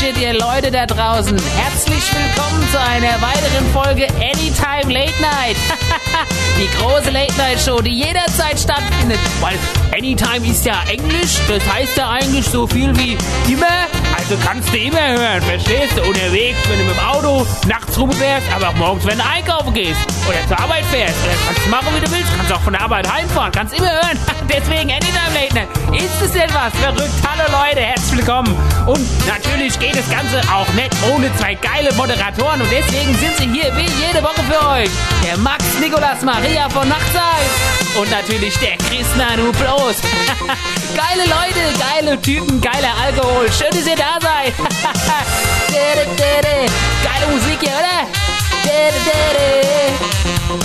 Bullshit, ihr Leute da draußen. Herzlich willkommen zu einer weiteren Folge Anytime Late Night. die große Late Night Show, die jederzeit stattfindet. Weil Anytime ist ja Englisch, das heißt ja eigentlich so viel wie immer. Also kannst du immer hören, verstehst du? Unterwegs, wenn du mit dem Auto nachts rumfährst, aber auch morgens, wenn du einkaufen gehst oder zur Arbeit fährst. Oder kannst du machen, wie du willst. Kannst auch von der Arbeit heimfahren, kannst immer hören. Deswegen Anytime Late Night. Ist es etwas verrückt? Hallo Leute, herzlich willkommen. Und natürlich geht das Ganze auch nicht ohne zwei geile Moderatoren. Und deswegen sind sie hier wie jede Woche für euch. Der Max Nikolas Maria von Nachtzeit. Und natürlich der Chris Nanu Bloß. geile Leute, geile Typen, geiler Alkohol. Schön, dass ihr da seid. Geile Musik hier, oder? Hallo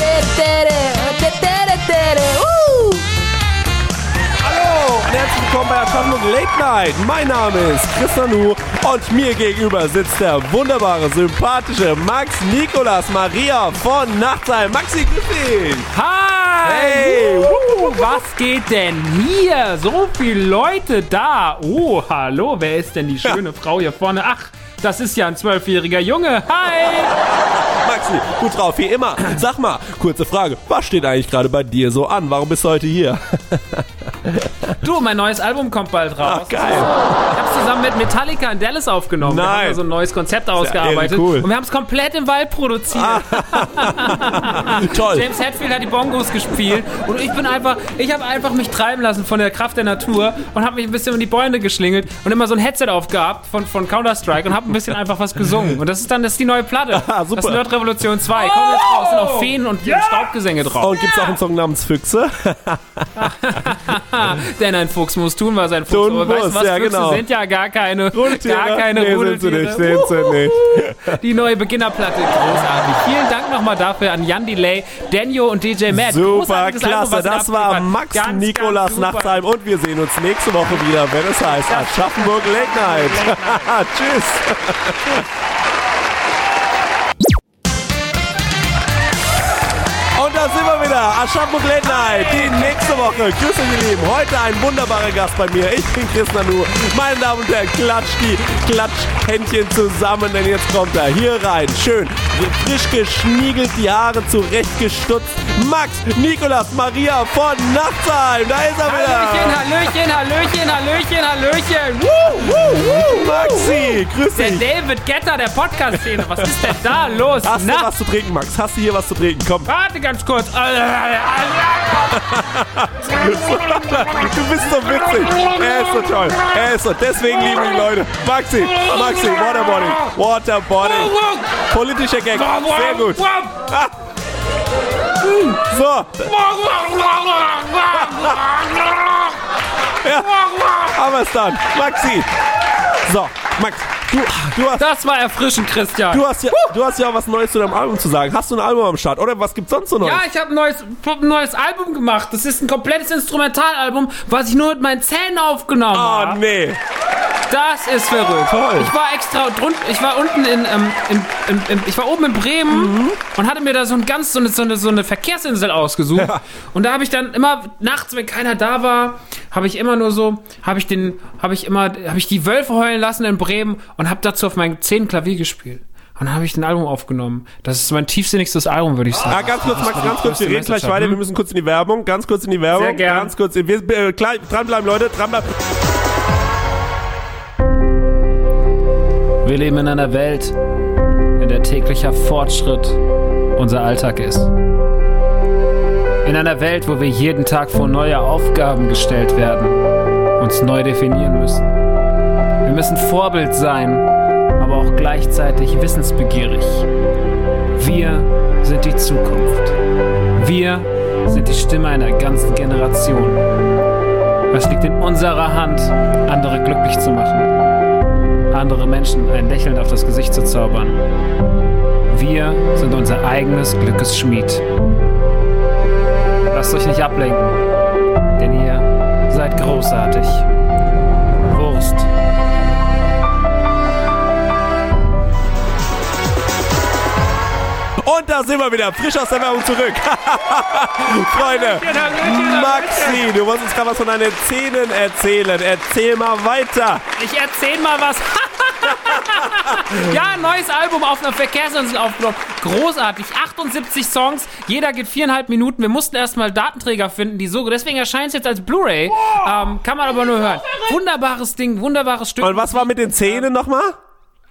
und herzlich willkommen bei Aschaffenburg Late Night. Mein Name ist Chris Nanu und mir gegenüber sitzt der wunderbare, sympathische Max Nikolas Maria von Nachtsheim. Maxi, grüß dich. Hi! Hey! Uh, was geht denn hier? So viele Leute da. Oh, hallo, wer ist denn die schöne Frau hier vorne? Ach, das ist ja ein zwölfjähriger Junge. Hi! Maxi, gut drauf, wie immer. Sag mal, kurze Frage, was steht eigentlich gerade bei dir so an? Warum bist du heute hier? Du, mein neues Album kommt bald raus. Ach, geil. Ich hab's zusammen mit Metallica in Dallas aufgenommen. Wir Nein. haben da so ein neues Konzept ausgearbeitet. cool. Und wir haben es komplett im Wald produziert. Toll. James Hetfield hat die Bongos gespielt und ich bin einfach, ich habe einfach mich treiben lassen von der Kraft der Natur und habe mich ein bisschen um die Bäume geschlingelt und immer so ein Headset aufgehabt von, von Counter-Strike und habe ein bisschen einfach was gesungen. Und das ist dann das ist die neue Platte. Ah, super. Das ist Nerdrevolution 2. Kommt jetzt raus, sind auch Feen und Staubgesänge drauf. Und gibt's auch einen Song namens Füchse? Denn ein Fuchs muss tun, was ein Fuchs Tun Aber weißt du muss, was? ja, Füchse genau. sind ja gar keine, gar keine nee, Rudeltiere. sind sie nicht, sind sie nicht. Die neue Beginnerplatte, großartig. Vielen Dank nochmal dafür an Jan Delay, Daniel und DJ Matt. Super, Album, klasse. ihr Das war. Max Ganz, Nikolas ganz super. Nachtsheim und wir sehen uns nächste Woche wieder, wenn es heißt Aschaffenburg Late Night. Tschüss. wieder. Aschaffenburg Late Night. Die nächste Woche. Grüße, ihr Lieben. Heute ein wunderbarer Gast bei mir. Ich bin Chris Nanu. Meine Damen und Herren, klatscht die Klatschhändchen zusammen, denn jetzt kommt er hier rein. Schön frisch geschniegelt, die Haare zurechtgestutzt. Max Nikolas Maria von Nachtsheim. Da ist er wieder. Hallöchen, Hallöchen, Hallöchen, Hallöchen, Hallöchen. Woo, woo. Maxi, grüß Der dich. David Getter der Podcast-Szene. Was ist denn da los? Hast du Na, was zu trinken, Max? Hast du hier was zu trinken? Komm. warte ganz kurz. Du bist so witzig. Er ist so toll. Er ist so. Deswegen lieben die Leute. Maxi, Maxi, Waterboarding. Waterboarding. Politischer Gag. Sehr gut. So. Ja, haben wir es dann. Maxi. So, Max, du, du hast. Das war erfrischend, Christian. Du hast, ja, du hast ja was Neues zu deinem Album zu sagen. Hast du ein Album am Start? Oder was gibt's sonst so Neues? Ja, ich habe ein neues, hab ein neues Album gemacht. Das ist ein komplettes Instrumentalalbum, was ich nur mit meinen Zähnen aufgenommen Oh, habe. nee. Das ist verrückt. Toll. Ich war extra drunten, ich war unten in, ähm, in, in, in ich war oben in Bremen Mhm. und hatte mir da so ein ganz so eine, so eine, so eine Verkehrsinsel ausgesucht. Ja. Und da habe ich dann immer nachts, wenn keiner da war, habe ich immer nur so, habe ich den, habe ich immer, habe ich die Wölfe heulen lassen in Bremen und habe dazu auf meinen Zehen Klavier gespielt. Und dann habe ich ein Album aufgenommen. Das ist mein tiefsinnigstes Album, würde ich sagen. Ah, ganz kurz, Max, ganz kurz, wir reden gleich weiter. Wir Hm? müssen kurz in die Werbung. Ganz kurz in die Werbung. Sehr gern. Ganz kurz. Wir, äh, klar, dranbleiben, Leute, dranbleiben. Wir leben in einer Welt, in der täglicher Fortschritt unser Alltag ist. In einer Welt, wo wir jeden Tag vor neue Aufgaben gestellt werden, uns neu definieren müssen. Wir müssen Vorbild sein, aber auch gleichzeitig wissensbegierig. Wir sind die Zukunft. Wir sind die Stimme einer ganzen Generation. Es liegt in unserer Hand, andere glücklich zu machen andere Menschen ein Lächeln auf das Gesicht zu zaubern. Wir sind unser eigenes Glückes Schmied. Lasst euch nicht ablenken, denn ihr seid großartig. Und da sind wir wieder, frisch aus der Werbung zurück. Freunde, Maxi, du musst uns gerade was von deinen Zähnen erzählen. Erzähl mal weiter. Ich erzähl mal was. ja, neues Album auf einer Verkehrsinsel aufgenommen. Großartig. 78 Songs, jeder geht viereinhalb Minuten. Wir mussten erstmal Datenträger finden, die so. Deswegen erscheint es jetzt als Blu-ray. Ähm, kann man aber nur hören. Wunderbares Ding, wunderbares Stück. Und was war mit den Zähnen nochmal?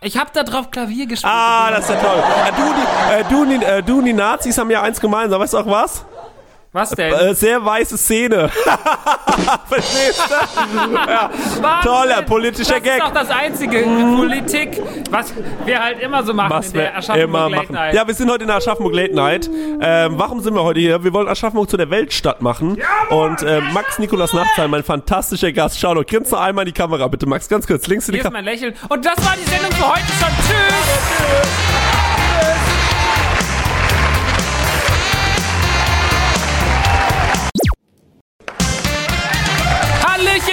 Ich hab da drauf Klavier gespielt. Ah, das ist ja toll. Äh, du, die, äh, du, die, äh, du und die Nazis haben ja eins gemeinsam. Weißt du auch was? Was denn? Äh, sehr weiße Szene. Verstehst du? ja. Wahnsinn. Toller politischer das Gag. Das ist doch das einzige Politik, was wir halt immer so machen Was in der wir Aschaffenburg immer Late machen. Night. Ja, wir sind heute in der Aschaffenburg Late Night. Ähm, warum sind wir heute hier? Wir wollen Aschaffenburg zu der Weltstadt machen. Und äh, Max Nikolas Nachtsheim, mein fantastischer Gast. Schau doch, grinst noch einmal in die Kamera, bitte. Max, ganz kurz, links in die Hier ist Kamera. mein Lächeln. Und das war die Sendung für heute schon. Tschüss.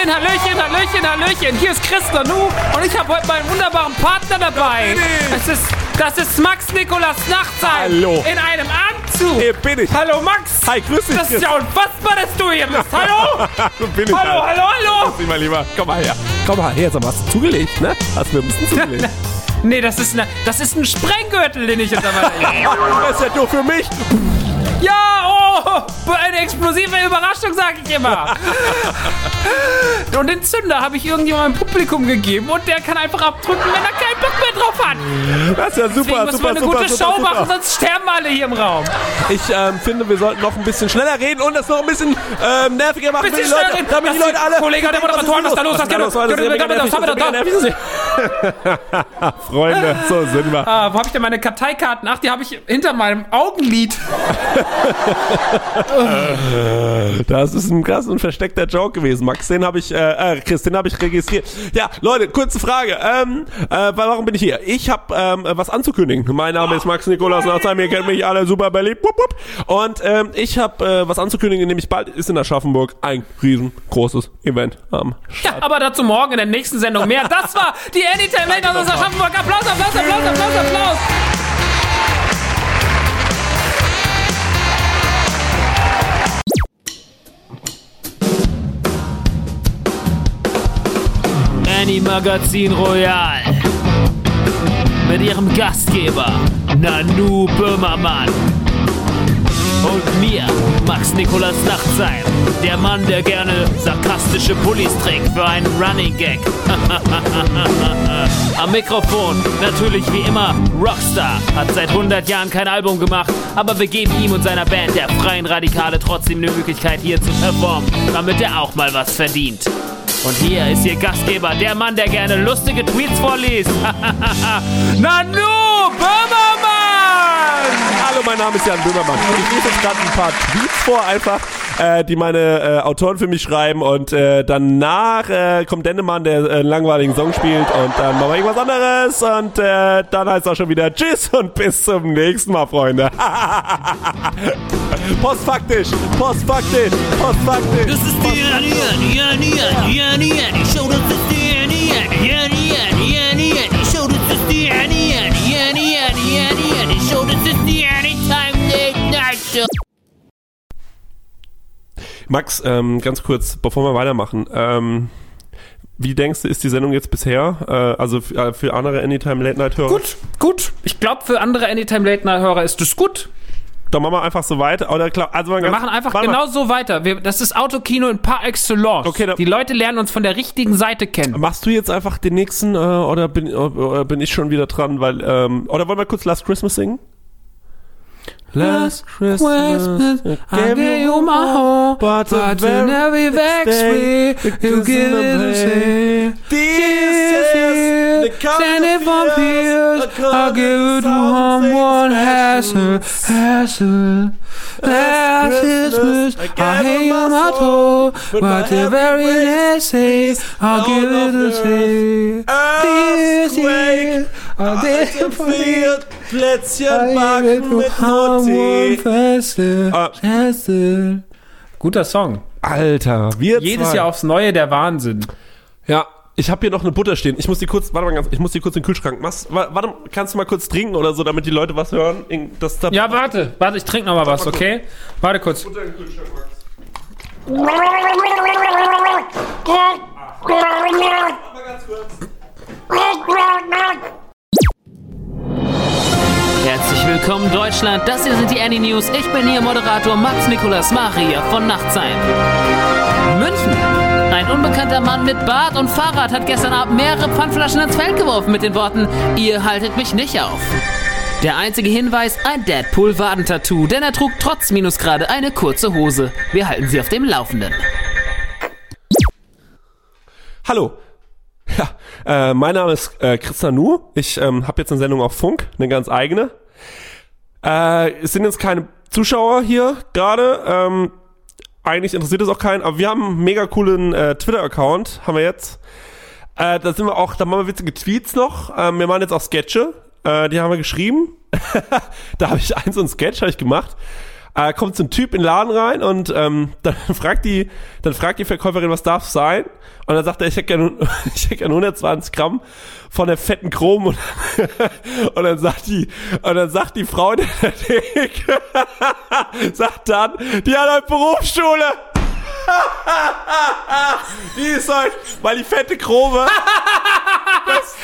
Hallöchen, Hallöchen, Hallöchen, Hallöchen. Hier ist Chris Nanu und ich habe heute meinen wunderbaren Partner dabei. Es ist, das ist Max Nikolas Nachtsheim. Hallo. In einem Anzug. Hier bin ich. Hallo Max. Hi, grüß dich. Das ist ja unfassbar, dass du hier bist. Hallo. Bin ich. Hallo, hallo, hallo. Grüß mein Lieber. Komm mal her. Komm mal her. Sag mal, hast du zugelegt, ne? Hast mir ein bisschen zugelegt. Nee, das ist, eine, das ist ein Sprenggürtel, den ich jetzt dabei das ist ja nur für mich. Ja, eine explosive Überraschung, sag ich immer. Und den Zünder habe ich irgendjemandem im Publikum gegeben und der kann einfach abdrücken, wenn er keinen Bock mehr drauf hat. Das ist ja Deswegen super, müssen super, wir eine super, gute super, Show machen, sonst sterben alle hier im Raum. Ich ähm, finde, wir sollten noch ein bisschen schneller reden und das noch ein bisschen ähm, nerviger machen Bisschen Leute, damit die Das Leute alle... Kollege der Moderatoren, was ist da los? Was geht los? Was ist da los? Freunde, so sind wir. Ah, wo habe ich denn meine Karteikarten? Ach, die habe ich hinter meinem Augenlid. Das ist ein krass und versteckter Joke gewesen, Max. Den habe ich, äh, äh, Chris, den habe ich registriert. Ja, Leute, kurze Frage. Ähm, äh, warum bin ich hier? Ich habe ähm, was anzukündigen. Mein Name ist Max Nikolaus Nachtsheim, ihr kennt mich alle super beliebt. Und ähm, ich habe äh, was anzukündigen, nämlich bald ist in Aschaffenburg ein riesengroßes Event am Ja, aber dazu morgen in der nächsten Sendung mehr. Das war die Anytime Late aus Aschaffenburg. Applaus, Applaus, Applaus, Applaus, Applaus. Annie Magazin Royal mit ihrem Gastgeber Nanu Böhmermann und mir, Max Nikolas Nachtsheim, der Mann, der gerne sarkastische Pullis trägt für einen Running Gag. Am Mikrofon, natürlich wie immer, Rockstar, hat seit 100 Jahren kein Album gemacht, aber wir geben ihm und seiner Band, der Freien Radikale, trotzdem eine Möglichkeit hier zu performen, damit er auch mal was verdient. Und hier ist Ihr Gastgeber, der Mann, der gerne lustige Tweets vorliest. Nanu Böhmermann! Hallo, mein Name ist Jan Böhmermann. Ich lese jetzt gerade ein paar Tweets vor, einfach, äh, die meine äh, Autoren für mich schreiben. Und äh, danach äh, kommt Dennemann, der äh, einen langweiligen Song spielt. Und dann machen wir irgendwas anderes. Und äh, dann heißt es auch schon wieder Tschüss und bis zum nächsten Mal, Freunde. postfaktisch, postfaktisch, postfaktisch. Das ist die Annie, Annie, Annie, Annie, Annie Show. Das ist die Max, ähm, ganz kurz, bevor wir weitermachen. Ähm, wie denkst du, ist die Sendung jetzt bisher? Äh, also für, äh, für andere Anytime Late Night Hörer? Gut, gut. Ich glaube, für andere Anytime Late Night Hörer ist das gut. Dann machen wir einfach so weiter. Oder klar, also Wir machen einfach genau so weiter. Wir, das ist Autokino in par excellence. Okay, dann- Die Leute lernen uns von der richtigen Seite kennen. Machst du jetzt einfach den nächsten äh, oder, bin, oder bin ich schon wieder dran? Weil ähm, oder wollen wir kurz Last Christmas singen? Last Christmas, I gave you my heart, but the very next day, you give it a say. This is the Send it from here. I'll give it to someone hassle, hassle. Last Christmas, I hate you my toe, but the very next day, I'll give it a say. This day for you. Plätzchen backen mit Mutti. Guter Song. Alter, wir Jedes zwei. Jahr aufs Neue der Wahnsinn. Ja, ich habe hier noch eine Butter stehen. Ich muss die kurz, warte mal ganz, ich muss die kurz in den Kühlschrank. Mach's, warte, kannst du mal kurz trinken oder so, damit die Leute was hören? Das, das ja, warte, warte, ich trinke noch mal was, okay? Warte kurz. Butter in den Kühlschrank, Max. Herzlich willkommen Deutschland, das hier sind die Annie News. Ich bin hier Moderator Max Nikolas Maria von Nachtsein. München. Ein unbekannter Mann mit Bart und Fahrrad hat gestern Abend mehrere Pfandflaschen ins Feld geworfen mit den Worten, ihr haltet mich nicht auf. Der einzige Hinweis, ein Deadpool-Wadentattoo, denn er trug trotz Minusgrade eine kurze Hose. Wir halten Sie auf dem Laufenden. Hallo. Ja, äh, mein Name ist äh, Chris Nanu. Ich ähm, habe jetzt eine Sendung auf Funk, eine ganz eigene. Äh, es sind jetzt keine Zuschauer hier gerade. Ähm, eigentlich interessiert es auch keinen, aber wir haben einen mega coolen äh, Twitter-Account, haben wir jetzt. Äh, da sind wir auch, da machen wir witzige Tweets noch. Ähm, wir machen jetzt auch Sketche, äh, die haben wir geschrieben. da habe ich eins ein Sketch hab ich gemacht. Äh, kommt so ein Typ in den Laden rein und ähm, dann fragt die, dann fragt die Verkäuferin, was darf sein? Und dann sagt er, ich hätte gerne, ich hätte gerne 120 Gramm von der fetten Chrom und, und dann sagt die, und dann sagt die Frau in der Theke, sagt dann, die hat eine Berufsschule. die ist halt, weil die fette Chrome. Das,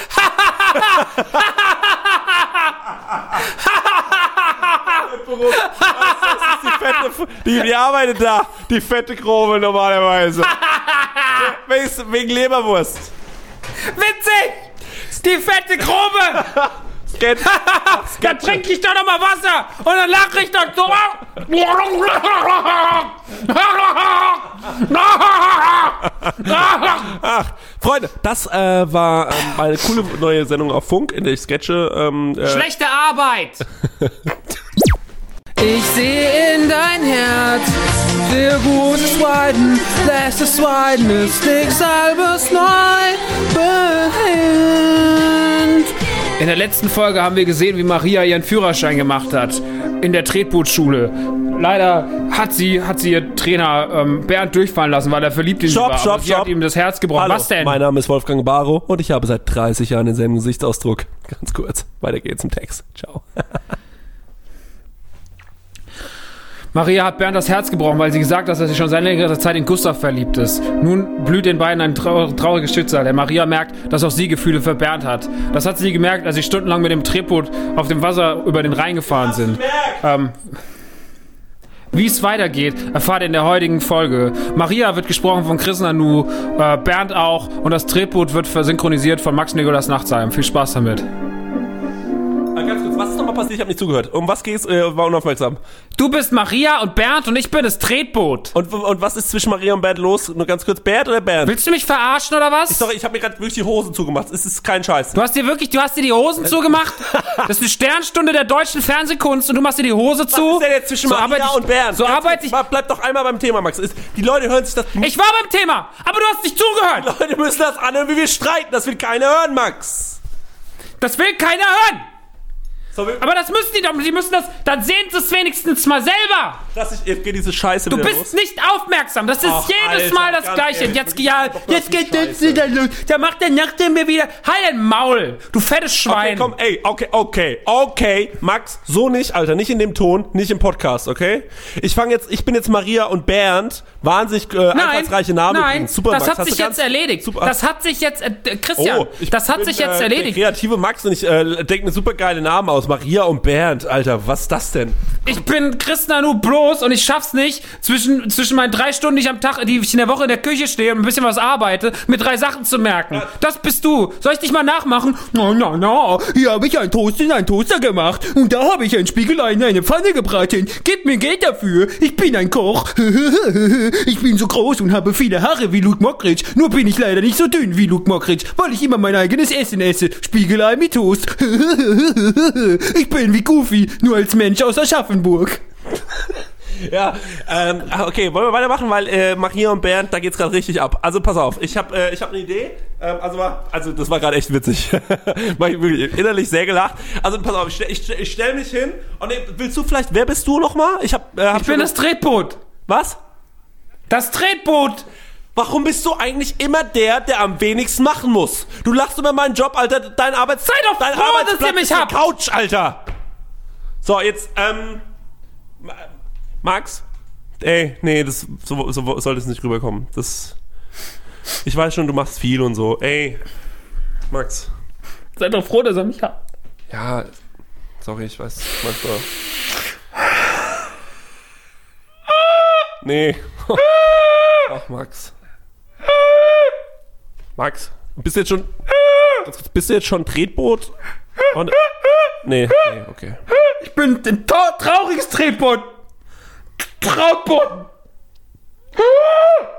die, die arbeitet da, die fette Chrome normalerweise. Wegen, wegen Leberwurst. Witzig! Die fette Grube! Sketch. Da trinke ich doch noch mal Wasser und dann lache ich doch so. Ach, Freunde, das äh, war ähm, eine coole neue Sendung auf Funk, in der ich sketche. Ähm, äh, Schlechte Arbeit! Ich sehe in dein Herz, sehr gutes Weiden, lässt es weiden, ist nichts halbes neu behinnt. In der letzten Folge haben wir gesehen, wie Maria ihren Führerschein gemacht hat. In der Tretbootschule. Leider hat sie, hat sie ihr Trainer ähm, Bernd durchfallen lassen, weil er verliebt in sie Stopp, war. stopp, aber sie hat stopp. ihm das Herz gebrochen. Hallo, Was denn? Mein Name ist Wolfgang Barrow und ich habe seit 30 Jahren denselben Gesichtsausdruck. Ganz kurz. Weiter geht's im Text. Ciao. Maria hat Bernd das Herz gebrochen, weil sie gesagt hat, dass sie schon seit längerer Zeit in Gustav verliebt ist. Nun blüht den beiden ein trau trauriges Schicksal, denn Maria merkt, dass auch sie Gefühle für Bernd hat. Das hat sie gemerkt, als sie stundenlang mit dem Tretboot auf dem Wasser über den Rhein gefahren sind. Ähm, wie es weitergeht, erfahrt ihr in der heutigen Folge. Maria wird gesprochen von Chris Nanu, äh, Bernd auch und das Tretboot wird versynchronisiert von Max Nikolas Nachtsheim. Viel Spaß damit. Passiert? Ich habe nicht zugehört. Um was geht's? Äh, war unaufmerksam. Du bist Maria und Bernd und ich bin das Tretboot. Und, und was ist zwischen Maria und Bernd los? Nur ganz kurz, Bernd oder Bernd? Willst du mich verarschen oder was? Sorry, ich habe mir gerade wirklich die Hosen zugemacht. Es ist kein Scheiß. Du hast dir wirklich, du hast dir die Hosen zugemacht? Das ist eine Sternstunde der deutschen Fernsehkunst und du machst dir die Hose zu? Was ist denn jetzt zwischen so Maria ich, und Bernd? So arbeite ich. Bleib doch einmal beim Thema, Max. Ist, die Leute hören sich das... Ich war beim Thema, aber du hast nicht zugehört. Leute müssen das anhören, wie wir streiten. Das will keiner hören, Max. Das will keiner hören. Aber das müssen die doch, die müssen das, dann sehen sie es wenigstens mal selber. dass ich, jetzt geht diese Scheiße Du bist los. nicht aufmerksam. Das ist Ach, jedes Alter, Mal das Gleiche. ehrlich, jetzt, ja, jetzt geht das wieder los. Da macht der Nachbar mir wieder. Halt dein Maul, du fettes Okay, Schwein. komm, ey, okay, okay, okay, Max, so nicht, Alter, nicht in dem Ton, nicht im Podcast, okay? Ich fange jetzt, ich bin jetzt Maria und Bernd, wahnsinnig äh, Nein, einfallsreiche Namen. nein, super, das Max, hat sich jetzt erledigt. Super. Das hat sich jetzt, äh, Christian, Oh, das hat bin, sich jetzt äh, erledigt. Der kreative Max und ich äh, denke mir super geile Namen aus. Maria und Bernd, Alter, was ist das denn? Ich bin Chris Nanu bloß und ich schaff's nicht, zwischen, zwischen meinen drei Stunden, die ich am Tag, die ich in der Woche in der Küche stehe und ein bisschen was arbeite, mir drei Sachen zu merken. Das bist du. Soll ich dich mal nachmachen? Na, na, na, hier habe ich einen Toast in einen Toaster gemacht und da habe ich ein Spiegelei in eine Pfanne gebraten. Gib mir Geld dafür. Ich bin ein Koch. ich bin so groß und habe viele Haare wie Luke Mockridge. Nur bin ich leider nicht so dünn wie Luke Mockridge, weil ich immer mein eigenes Essen esse. Spiegelei mit Toast. ich bin wie Goofy, nur als Mensch aus Aschaffenburg. Ja, ähm, ah, okay, wollen wir weitermachen, weil äh, Maria und Bernd, da geht's gerade richtig ab. Also pass auf, ich habe äh, ich hab eine Idee. Ähm, also, war, also das war gerade echt witzig. Mach ich wirklich innerlich sehr gelacht. Also pass auf, ich, stell- ich, ich stell mich hin und äh, willst du vielleicht, wer bist du nochmal? Ich hab, äh, hab Ich bin das Tretboot. Was? Das Tretboot. Warum bist du eigentlich immer der, der am wenigsten machen muss? Du lachst über meinen Job, Alter. Dein Arbeits Sei doch dein froh, dass Arbeitsplatz ihr mich habt. Couch, Alter. So, jetzt, ähm, Ma- Max? Ey, nee, das, so, so sollte es nicht rüberkommen. Das, ich weiß schon, du machst viel und so. Ey, Max. Seid doch froh, dass er mich hat. Ja, sorry, ich weiß manchmal. Nee. Ach, Max. Max, bist du jetzt schon. Bist du jetzt schon Tretboot? Und, nee, nee, okay. Ich bin ein tra trauriges Tretboot. Trautboot.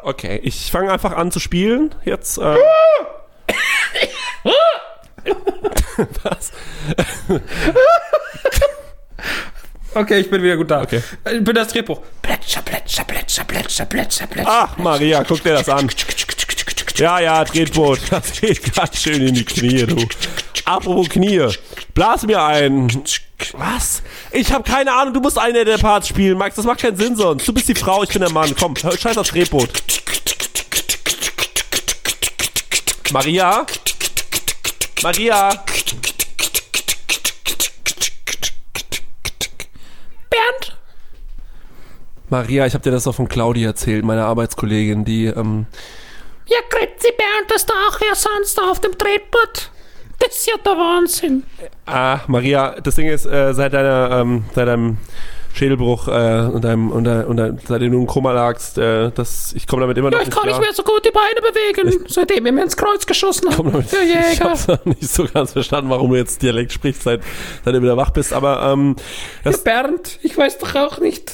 Okay, ich fange einfach an zu spielen. Jetzt. Äh, Was? Okay, ich bin wieder gut da. Okay. Ich bin das Tretboot. Plätscher, plätscher, plätscher, plätscher, plätscher, plätscher. Ach, Maria, guck dir das an. Ja, ja, Tretboot. Das geht ganz schön in die Knie, du. Apropos Knie. Blas mir ein. Was? Ich habe keine Ahnung, du musst einer der Parts spielen, Max. Das macht keinen Sinn sonst. Du bist die Frau, ich bin der Mann. Komm, hör- scheiß aufs Tretboot. Maria? Maria? Bernd? Maria, ich habe dir das auch von Claudi erzählt, meiner Arbeitskollegin, die, ähm, Ja, grüezi Bernd, dass du auch hier sonst auf dem Tretboot. Das ist ja der Wahnsinn. Ah, Maria, das Ding ist, äh, seit deiner, ähm, seit deinem Schädelbruch äh, und deinem, und, dein- und dein, seitdem du im Koma lagst, äh, das, ich komme damit immer noch Ja, ich kann nicht mehr so gut die Beine bewegen, seitdem ihr mir ins Kreuz geschossen habt. damit- Der Ich Jäger. hab's noch nicht so ganz verstanden, warum du jetzt Dialekt sprichst, seit, seit du wieder wach bist, aber ähm, das Bernd, ich weiß doch auch nicht.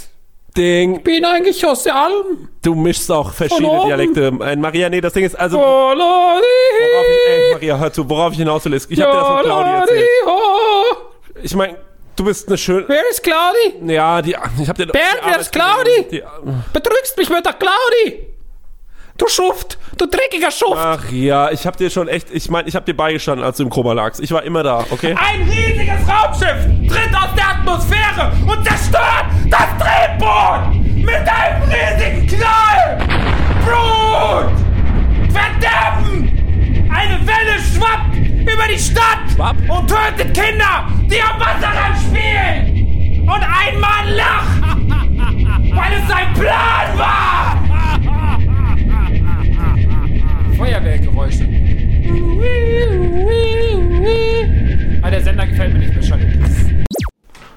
Ding, Bin eigentlich aus der Alm. du mischst auch verschiedene. Dialekte. Äh, Maria, nee, das Ding ist, also, Oh, worauf Lodi. ich, ey, Maria, hör zu, worauf ich hinaus will, ist, ich hab dir das von Claudi erzählt. Ich meine, du bist eine schöne, Wer ist Claudi? ja, die, ich hab dir Bernd, wer ist Claudi? Die, Betrügst mich mit der Claudi. Du Schuft, du dreckiger Schuft. Ach ja, ich hab dir schon echt, ich meine, ich hab dir beigestanden, als du im Koma lagst. Ich war immer da, okay? Ein riesiges Raumschiff tritt aus der Atmosphäre und zerstört das Drehboot mit einem riesigen Knall. Blut! Verderben! Eine Welle schwappt über die Stadt Schwapp? und tötet Kinder, die am Wasserrand spielen. Und ein Mann lacht, weil es sein Plan war. Feuerwehrgeräusche. Ah, der Sender gefällt mir nicht mehr schon.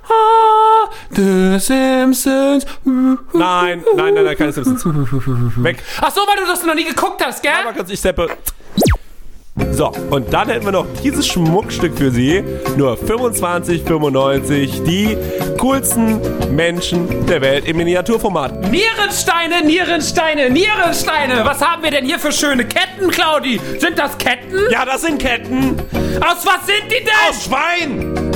Ah, The Simpsons. Nein, nein, nein, nein, keine Simpsons. Weg. Ach so, weil du das noch nie geguckt hast, gell? Aber kannst ich steppe. So, und dann hätten wir noch dieses Schmuckstück für Sie. Nur 25,95. Die coolsten Menschen der Welt im Miniaturformat. Nierensteine, Nierensteine, Nierensteine. Was haben wir denn hier für schöne Ketten, Claudi? Sind das Ketten? Ja, das sind Ketten. Aus was sind die denn? Aus Schwein.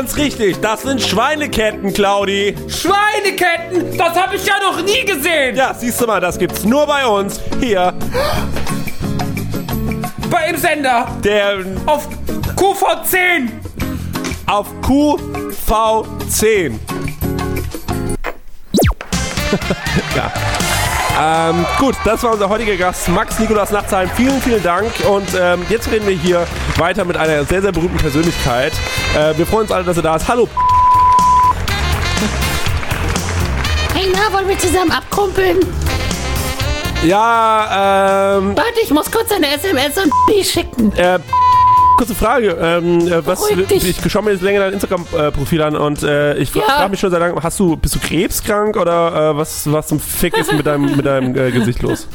Ganz richtig. Das sind Schweineketten, Claudi. Schweineketten? Das habe ich ja noch nie gesehen. Ja, siehst du mal, das gibt's nur bei uns. Hier, Bei im Sender. der Auf QV10. auf QV10. ja. Ähm, gut, das war unser heutiger Gast, Max Nikolas Nachtsheim. Vielen, vielen Dank. Und ähm, jetzt reden wir hier weiter mit einer sehr, sehr berühmten Persönlichkeit. Äh, wir freuen uns alle, dass er da ist. Hallo. Hey, na, wollen wir zusammen abkumpeln? Ja, ähm, Warte, ich muss kurz eine SMS und die schicken. äh, kurze Frage. Ähm, äh, was, dich. ich schaue mir jetzt länger dein Instagram-Profil an und äh, ich Ja. frage mich schon seit langem, hast du, bist du krebskrank oder äh, was, was zum Fick ist mit deinem, mit deinem äh, Gesicht los?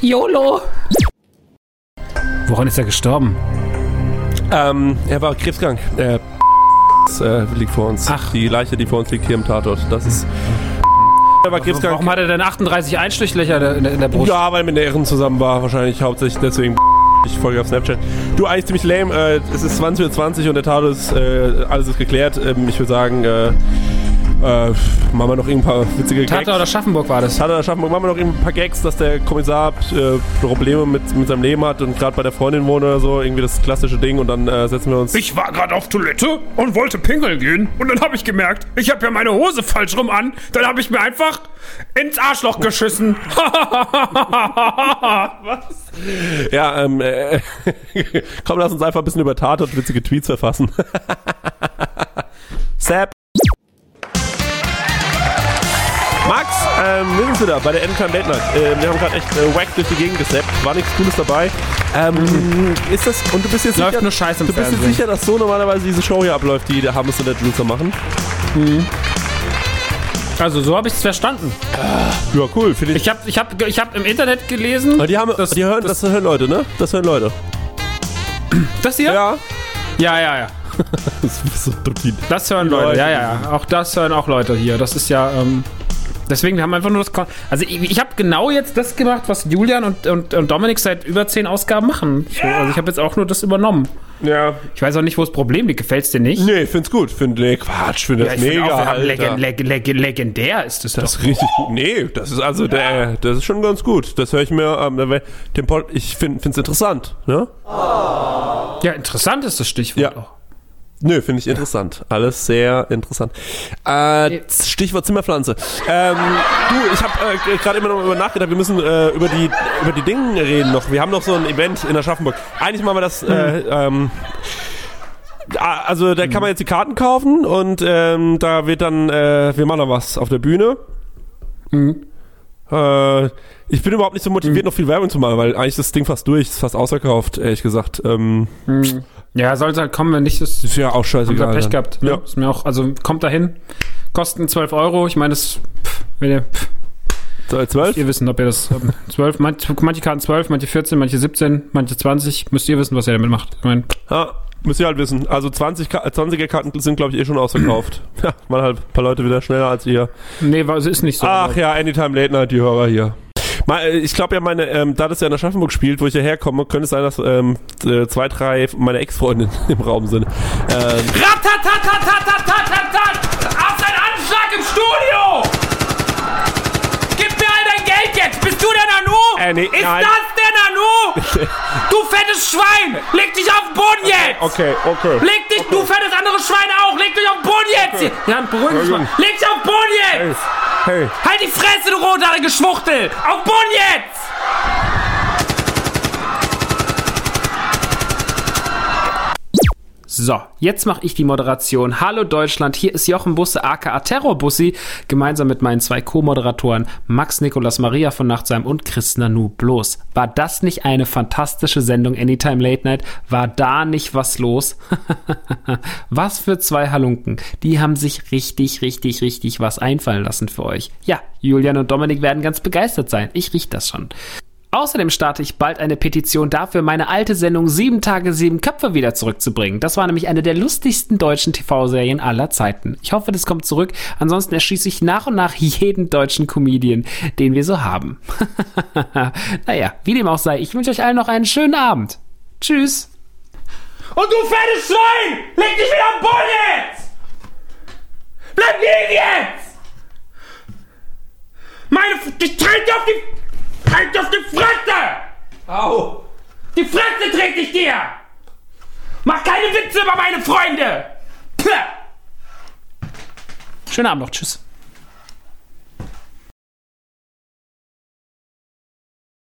YOLO. Woran ist er gestorben? Ähm, er war krebskrank. Äh, das, äh, liegt vor uns. Ach. Die Leiche, die vor uns liegt hier im Tatort. Das ist. Er war krebskrank. Warum hat er denn 38 Einstrichlöcher in der, in der Brust? Ja, weil mit der Ehren zusammen war. Wahrscheinlich hauptsächlich deswegen. Ich folge auf Snapchat. Du, eigentlich ziemlich lame. Äh, es ist 20.20 Uhr und der Tatort ist, äh, alles ist geklärt. Ähm, ich würde sagen, äh, Äh, machen wir noch ein paar witzige Gags. Tata oder Schaffenburg war das. Tata schaffen wir, machen wir noch ein paar Gags, dass der Kommissar äh, Probleme mit, mit seinem Leben hat und gerade bei der Freundin wohnt oder so. Irgendwie das klassische Ding und dann äh, setzen wir uns. Ich war gerade auf Toilette und wollte pinkeln gehen. Und dann habe ich gemerkt, ich habe ja meine Hose falsch rum an. Dann habe ich mir einfach ins Arschloch geschissen. Ja, ähm, äh, komm, lass uns einfach ein bisschen über Tat und witzige Tweets verfassen. Sepp. Max, ähm, wir sind wieder bei der Anytime Late Night. Äh, wir haben gerade echt äh, wack durch die Gegend gesappt. War nichts Cooles dabei. Ähm, ist das, und du bist jetzt Läuft sicher, nur Scheiß im du bist jetzt sicher, dass so normalerweise diese Show hier abläuft, die der Hammes und der Jules machen? Also so habe ich es verstanden. Ja, cool, finde ich. Ich habe ich hab, ich hab im Internet gelesen. Aber die haben, das, die hören, das, hören Leute, ne? Das hören Leute. das hier? Ja. ja, ja. ja. Das ist so. Das hören Die Leute, Leute, ja, ja, ja. Auch das hören auch Leute hier. Das ist ja, ähm, deswegen, wir haben einfach nur das. Kon also, ich, ich habe genau jetzt das gemacht, was Julian und, und, und Dominik seit über zehn Ausgaben machen. So, also, ich habe jetzt auch nur das übernommen. Ja. Ich weiß auch nicht, wo das Problem liegt. Gefällt's dir nicht? Nee, find's gut. Find, nee, Quatsch, finde das ich find mega. auch, wir haben Alter. legen, legen, legen, legendär ist es Das doch. ist richtig gut. Nee, das ist also der, das ist schon ganz gut. Das höre ich mir, ähm, den Pod, ich finde es interessant, ne? Ja, interessant ist das Stichwort Ja. auch. Nö, finde ich interessant. Alles sehr interessant. Äh, Stichwort Zimmerpflanze. Ähm, du, ich habe äh, gerade immer noch über nachgedacht, wir müssen äh, über die über die Dinge reden noch. Wir haben noch so ein Event in Aschaffenburg. Eigentlich machen wir das. Äh, ähm, ah, also da kann man jetzt die Karten kaufen und ähm, da wird dann, äh, wir machen noch was auf der Bühne. Äh, ich bin überhaupt nicht so motiviert, noch viel Werbung zu machen, weil eigentlich ist das Ding fast durch, ist fast ausverkauft, ehrlich gesagt. Ähm, Ja, sollte halt kommen, wenn nicht, das ist ja auch haben wir scheißegal. Pech gehabt. Ne? Ja. Ist mir auch, also kommt dahin. Kosten 12 Euro. Ich meine, das, pff, wenn ihr, pff, So, 12? ihr wissen, ob ihr das, ähm, 12, manche, manche Karten 12, manche 14, manche 17, manche 20. Müsst ihr wissen, was ihr damit macht. Ich meine, Ja, müsst ihr halt wissen. Also 20 Ka 20er Karten sind, glaube ich, eh schon ausverkauft. ja, waren halt ein paar Leute wieder schneller als ihr. nee, es ist nicht so. Ach ja, Anytime Late Night, die Hörer hier. Äh, ich glaube ja, meine, ähm, da das ja in Aschaffenburg spielt, wo ich hierher komme, könnte es sein, dass ähm, äh, zwei, drei meiner Ex-Freundinnen im Raum sind. Ähm, Auf deinen Anschlag im Studio! Gib mir all dein Geld jetzt! Bist du der Nanu? Äh, nee, Ist nein. das du fettes Schwein! Leg dich auf den Boden jetzt! okay, okay. Leg dich, du fettes andere Schwein auch! Leg dich auf den Boden jetzt! Ja, beruhig dich mal. Leg dich auf den Boden jetzt! Hey, Halt die Fresse, du rothaarige Schwuchtel! Auf den Boden jetzt! So, jetzt mache ich die Moderation. Hallo Deutschland, hier ist Jochen Busse aka Terrorbussi, gemeinsam mit meinen zwei Co-Moderatoren Max Nikolas Maria von Nachtsheim und Chris Nanu bloß. War das nicht eine fantastische Sendung Anytime Late Night? War da nicht was los? was für zwei Halunken. Die haben sich richtig, richtig, richtig was einfallen lassen für euch. Ja, Julian und Dominik werden ganz begeistert sein. Ich riech das schon. Außerdem starte ich bald eine Petition dafür, meine alte Sendung Sieben Tage, Sieben Köpfe wieder zurückzubringen. Das war nämlich eine der lustigsten deutschen TV-Serien aller Zeiten. Ich hoffe, das kommt zurück. Ansonsten erschieße ich nach und nach jeden deutschen Comedian, den wir so haben. naja, wie dem auch sei, ich wünsche euch allen noch einen schönen Abend. Tschüss. Und du fettes Schwein! Leg dich wieder am Boden jetzt! Bleib liegen jetzt! Meine... Ich trete auf die... Halt auf die Fresse! Au! Die Fresse trete ich dir! Mach keine Witze über meine Freunde! Puh. Schönen Abend noch. Tschüss.